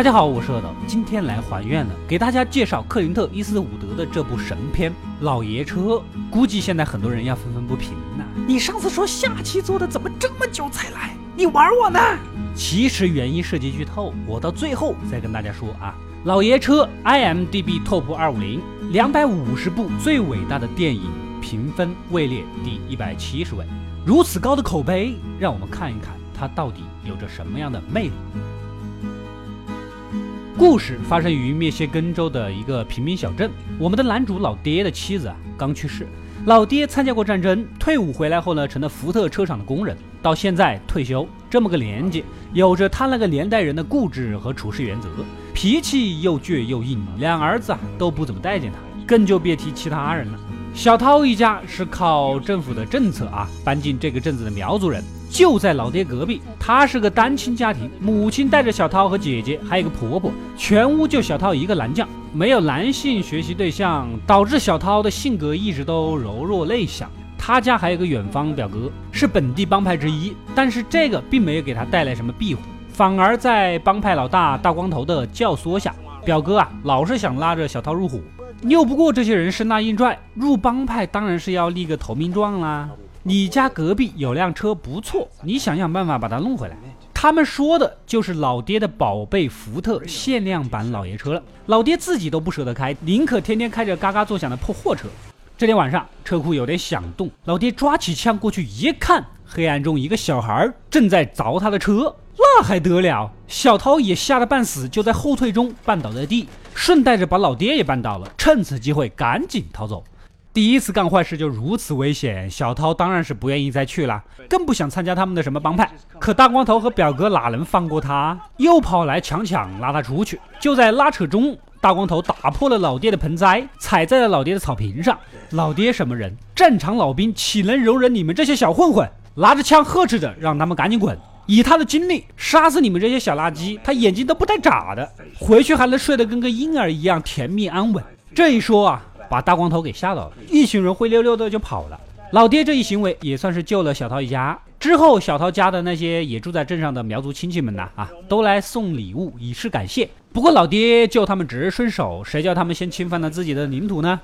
大家好，我是阿斗，今天来还愿了，给大家介绍克林特·伊斯伍德的这部神片《老爷车》。估计现在很多人要愤愤不平呢。你上次说下期做的，怎么这么久才来？你玩我呢？其实原因涉及剧透，我到最后再跟大家说啊。《老爷车》IMDB Top 二五零，两百五十部最伟大的电影评分位列第一百七十位。如此高的口碑，让我们看一看它到底有着什么样的魅力。故事发生于密歇根州的一个平民小镇。我们的男主老爹的妻子啊刚去世，老爹参加过战争，退伍回来后呢成了福特车厂的工人，到现在退休这么个年纪，有着他那个年代人的固执和处事原则，脾气又倔又硬，两儿子啊都不怎么待见他，更就别提其他人了。小涛一家是靠政府的政策啊搬进这个镇子的苗族人。就在老爹隔壁，他是个单亲家庭，母亲带着小涛和姐姐，还有个婆婆，全屋就小涛一个男将，没有男性学习对象，导致小涛的性格一直都柔弱内向。他家还有个远方表哥，是本地帮派之一，但是这个并没有给他带来什么庇护，反而在帮派老大大光头的教唆下，表哥啊老是想拉着小涛入伙，拗不过这些人生拉硬拽，入帮派当然是要立个投名状啦。你家隔壁有辆车不错，你想想办法把它弄回来。他们说的就是老爹的宝贝福特限量版老爷车了，老爹自己都不舍得开，宁可天天开着嘎嘎作响的破货车。这天晚上，车库有点响动，老爹抓起枪过去一看，黑暗中一个小孩正在凿他的车，那还得了？小涛也吓得半死，就在后退中绊倒在地，顺带着把老爹也绊倒了，趁此机会赶紧逃走。第一次干坏事就如此危险，小涛当然是不愿意再去了，更不想参加他们的什么帮派。可大光头和表哥哪能放过他？又跑来强抢拉他出去。就在拉扯中，大光头打破了老爹的盆栽，踩在了老爹的草坪上。老爹什么人？战场老兵，岂能容忍你们这些小混混？拿着枪呵斥着，让他们赶紧滚。以他的精力，杀死你们这些小垃圾，他眼睛都不带眨的，回去还能睡得跟个婴儿一样甜蜜安稳。这一说啊。把大光头给吓到了，一群人灰溜溜的就跑了。老爹这一行为也算是救了小涛一家。之后，小涛家的那些也住在镇上的苗族亲戚们呐，啊，都来送礼物以示感谢。不过老爹救他们只是顺手，谁叫他们先侵犯了自己的领土呢？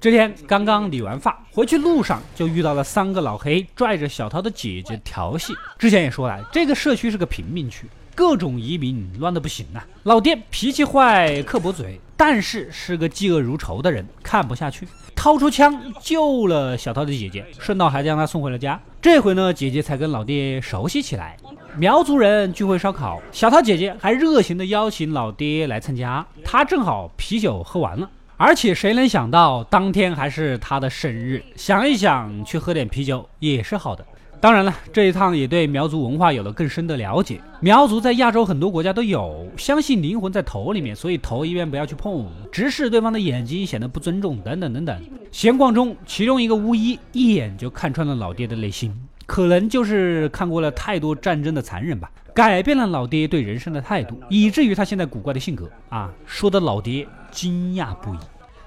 这天刚刚理完发，回去路上就遇到了三个老黑拽着小涛的姐姐调戏。之前也说了，这个社区是个贫民区。各种移民乱的不行啊！老爹脾气坏，刻薄嘴，但是是个嫉恶如仇的人，看不下去，掏出枪救了小涛的姐姐，顺道还将她送回了家。这回呢，姐姐才跟老爹熟悉起来。苗族人聚会烧烤，小涛姐姐还热情的邀请老爹来参加。他正好啤酒喝完了，而且谁能想到当天还是他的生日？想一想，去喝点啤酒也是好的。当然了，这一趟也对苗族文化有了更深的了解。苗族在亚洲很多国家都有，相信灵魂在头里面，所以头一般不要去碰，直视对方的眼睛显得不尊重，等等等等。闲逛中，其中一个巫医一眼就看穿了老爹的内心，可能就是看过了太多战争的残忍吧，改变了老爹对人生的态度，以至于他现在古怪的性格啊，说的老爹惊讶不已。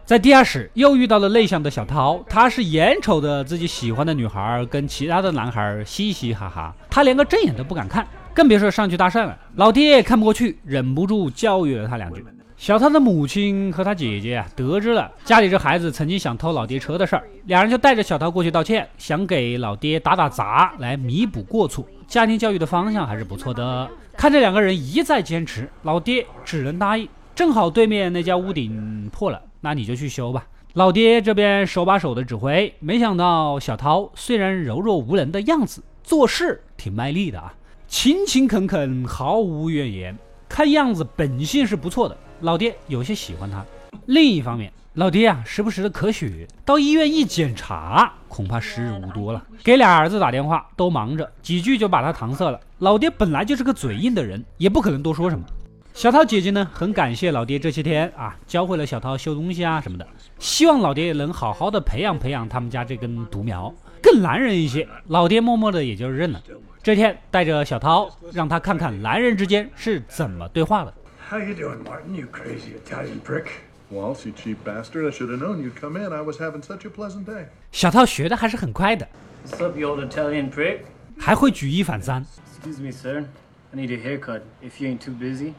在地下室又遇到了内向的小涛，他是眼瞅着自己喜欢的女孩跟其他的男孩嘻嘻哈哈，他连个正眼都不敢看，更别说上去搭讪了。老爹看不过去，忍不住教育了他两句。小涛的母亲和他姐姐啊，得知了家里这孩子曾经想偷老爹车的事儿，两人就带着小涛过去道歉，想给老爹打打杂来弥补过错。家庭教育的方向还是不错的。看这两个人一再坚持，老爹只能答应。正好对面那家屋顶破了。那你就去修吧。老爹这边手把手的指挥，没想到小涛虽然柔弱无能的样子，做事挺卖力的啊，勤勤恳恳，毫无怨言，看样子本性是不错的。老爹有些喜欢他。另一方面，老爹啊，时不时的咳血，到医院一检查，恐怕时日无多了。给俩儿子打电话，都忙着，几句就把他搪塞了。老爹本来就是个嘴硬的人，也不可能多说什么。小涛姐姐呢，很感谢老爹这些天啊，教会了小涛修东西啊什么的，希望老爹能好好的培养培养他们家这根独苗，更男人一些。老爹默默的也就认了。这天带着小涛，让他看看男人之间是怎么对话的。How you doing, Martin? You crazy Italian prick. Well, you cheap bastard! I should have known you'd come in. I was having such a pleasant day. 小涛学的还是很快的。What's up, you old Italian prick? 还会举一反三。Excuse me, sir. I need a haircut. If you ain't too busy.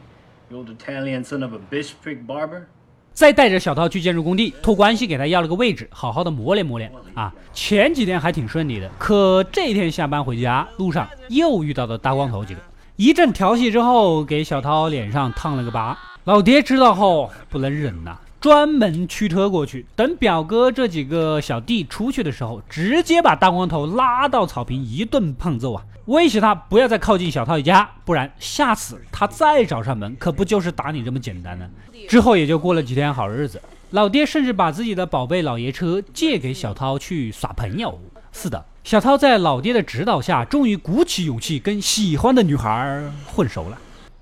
You old Italian son of a bitch prick barber. 再带着小涛去建筑工地托关系，给他要了个位置，好好的磨练磨练啊。前几天还挺顺利的，可这天下班回家路上又遇到了大光头几个，一阵调戏之后，给小涛脸上烫了个疤。老爹知道后不能忍呐，专门驱车过去，等表哥这几个小弟出去的时候，直接把大光头拉到草坪一顿胖揍啊，威胁他不要再靠近小涛一家，不然下次他再找上门，可不就是打你这么简单呢？之后也就过了几天好日子，老爹甚至把自己的宝贝老爷车借给小涛去耍朋友。是的，小涛在老爹的指导下，终于鼓起勇气跟喜欢的女孩混熟了。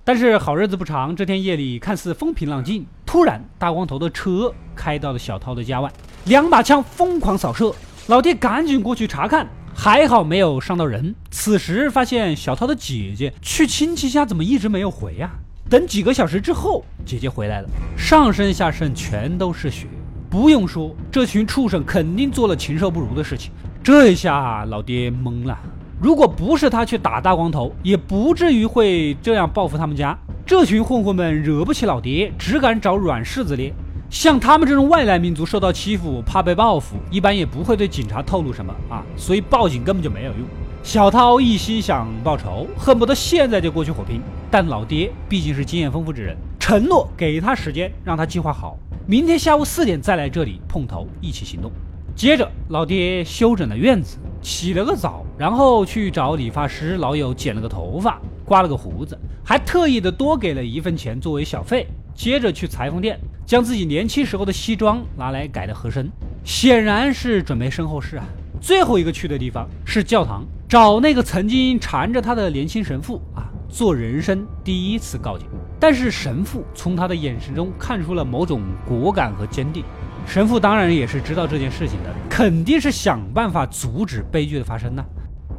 但是好日子不长，这天夜里看似风平浪静，突然大光头的车开到了小涛的家外，两把枪疯狂扫射，老爹赶紧过去查看，还好没有伤到人。此时发现小涛的姐姐去亲戚家怎么一直没有回呀？等几个小时之后，姐姐回来了，上身下身全都是血。不用说，这群畜生肯定做了禽兽不如的事情。这一下老爹懵了。如果不是他去打大光头，也不至于会这样报复他们家。这群混混们惹不起老爹，只敢找软柿子捏。像他们这种外来民族，受到欺负怕被报复，一般也不会对警察透露什么啊，所以报警根本就没有用。小涛一心想报仇，恨不得现在就过去火拼。但老爹毕竟是经验丰富之人，承诺给他时间，让他计划好，明天下午四点再来这里碰头，一起行动。接着，老爹修整了院子，洗了个澡，然后去找理发师老友剪了个头发，刮了个胡子，还特意的多给了一份钱作为小费。接着去裁缝店，将自己年轻时候的西装拿来改的合身，显然是准备身后事啊。最后一个去的地方是教堂，找那个曾经缠着他的年轻神父啊。做人生第一次告诫，但是神父从他的眼神中看出了某种果敢和坚定。神父当然也是知道这件事情的，肯定是想办法阻止悲剧的发生呢。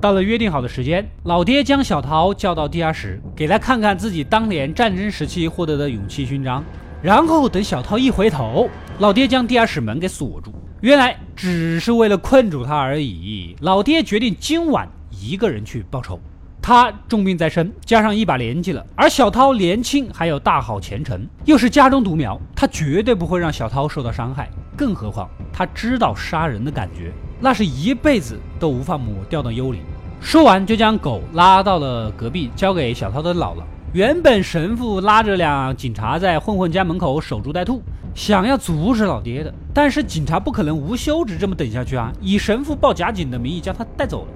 到了约定好的时间，老爹将小涛叫到地下室，给他看看自己当年战争时期获得的勇气勋章。然后等小涛一回头，老爹将地下室门给锁住。原来只是为了困住他而已。老爹决定今晚一个人去报仇。他重病在身，加上一把年纪了，而小涛年轻，还有大好前程，又是家中独苗，他绝对不会让小涛受到伤害。更何况他知道杀人的感觉，那是一辈子都无法抹掉的幽灵。说完，就将狗拉到了隔壁，交给小涛的姥姥。原本神父拉着俩警察在混混家门口守株待兔，想要阻止老爹的，但是警察不可能无休止这么等下去啊！以神父报假警的名义将他带走了。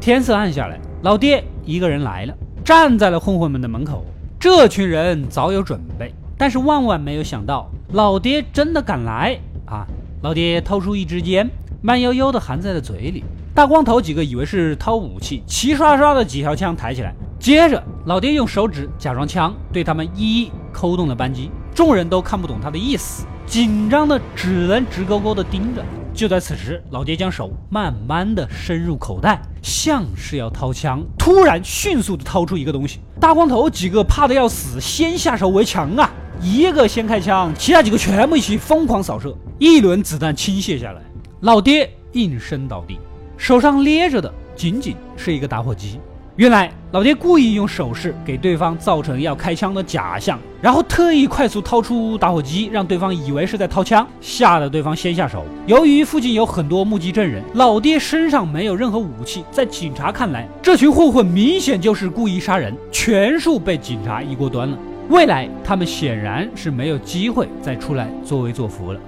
天色暗下来，老爹一个人来了，站在了混混们的门口。这群人早有准备，但是万万没有想到，老爹真的敢来啊！老爹掏出一支烟，慢悠悠地含在了嘴里。大光头几个以为是掏武器，齐刷刷的几条枪抬起来。接着，老爹用手指假装枪，对他们一一扣动了扳机。众人都看不懂他的意思，紧张的只能直勾勾地盯着。就在此时，老爹将手慢慢的伸入口袋，像是要掏枪，突然迅速的掏出一个东西。大光头几个怕的要死，先下手为强啊！一个先开枪，其他几个全部一起疯狂扫射，一轮子弹倾泻下来，老爹应声倒地，手上捏着的仅仅是一个打火机。原来老爹故意用手势给对方造成要开枪的假象，然后特意快速掏出打火机，让对方以为是在掏枪，吓得对方先下手。由于附近有很多目击证人，老爹身上没有任何武器，在警察看来，这群混混明显就是故意杀人，全数被警察一锅端了。未来他们显然是没有机会再出来作威作福了。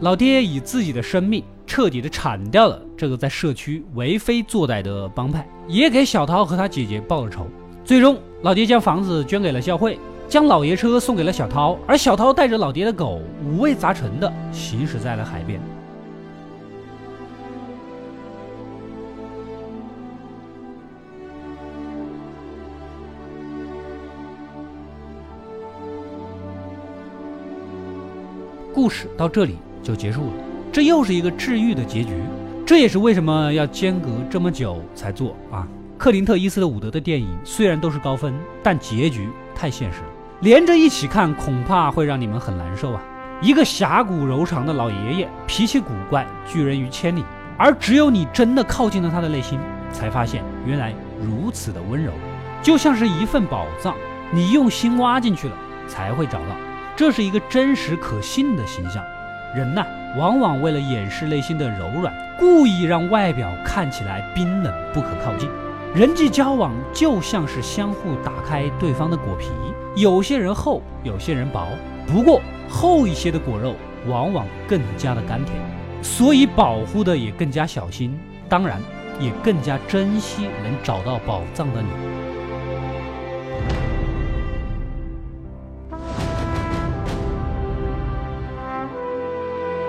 老爹以自己的生命。彻底的铲掉了这个在社区为非作歹的帮派，也给小涛和他姐姐报了仇。最终，老爹将房子捐给了教会，将老爷车送给了小涛，而小涛带着老爹的狗，五味杂陈的行驶在了海边。故事到这里就结束了。这又是一个治愈的结局，这也是为什么要间隔这么久才做啊！克林特·伊斯特伍德的电影虽然都是高分，但结局太现实了，连着一起看恐怕会让你们很难受啊！一个侠骨柔肠的老爷爷，脾气古怪，拒人于千里，而只有你真的靠近了他的内心，才发现原来如此的温柔，就像是一份宝藏，你用心挖进去了，才会找到。这是一个真实可信的形象。人呐，往往为了掩饰内心的柔软，故意让外表看起来冰冷不可靠近。人际交往就像是相互打开对方的果皮，有些人厚，有些人薄。不过厚一些的果肉往往更加的甘甜，所以保护的也更加小心，当然也更加珍惜能找到宝藏的你。